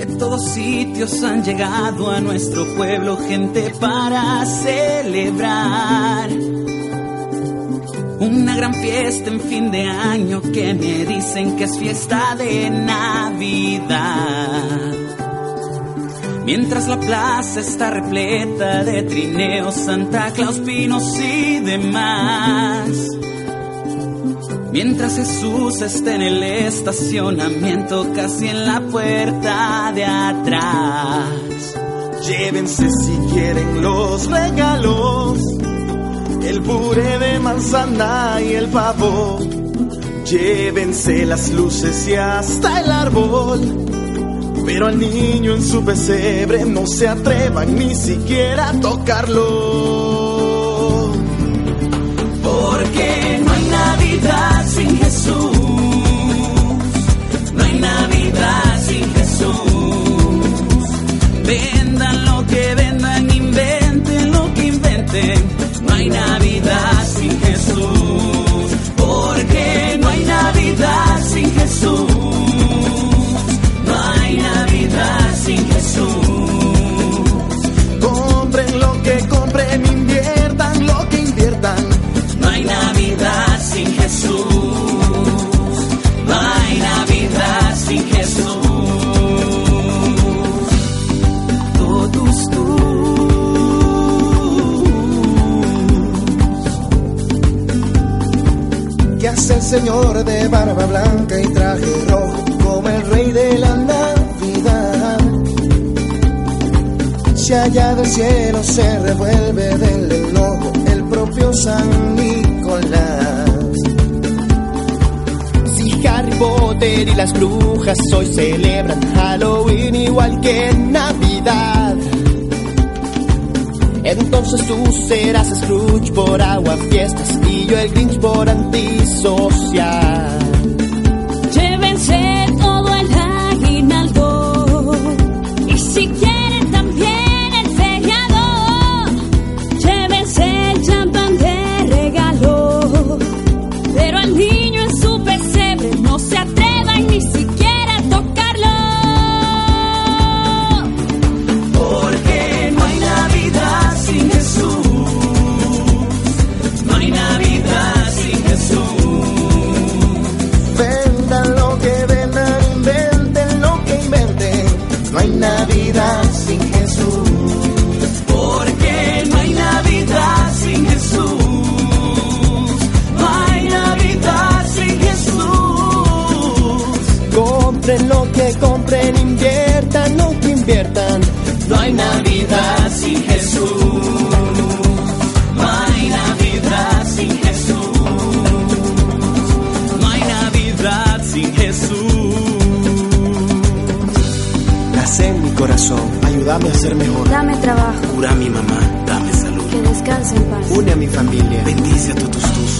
De todos sitios han llegado a nuestro pueblo gente para celebrar una gran fiesta en fin de año que me dicen que es fiesta de Navidad. Mientras la plaza está repleta de trineos, Santa Claus, pinos y demás. Mientras Jesús está en el estacionamiento, casi en la puerta de atrás. Llévense si quieren los regalos, el puré de manzana y el pavo. Llévense las luces y hasta el árbol. Pero al niño en su pesebre no se atrevan ni siquiera a tocarlo. morning. Señor de barba blanca y traje rojo como el rey de la Navidad? Si allá del cielo se revuelve del enojo el propio San Nicolás. Si Harry Potter y las brujas hoy celebran Halloween igual que Navidad. Entonces tú serás Scrooge por agua fiestas y yo el Grinch por antisocial. Corazón, ayúdame a ser mejor. Dame trabajo, Cura a mi mamá, dame salud. que descanse en paz. Une a mi familia. Bendice a todos tus.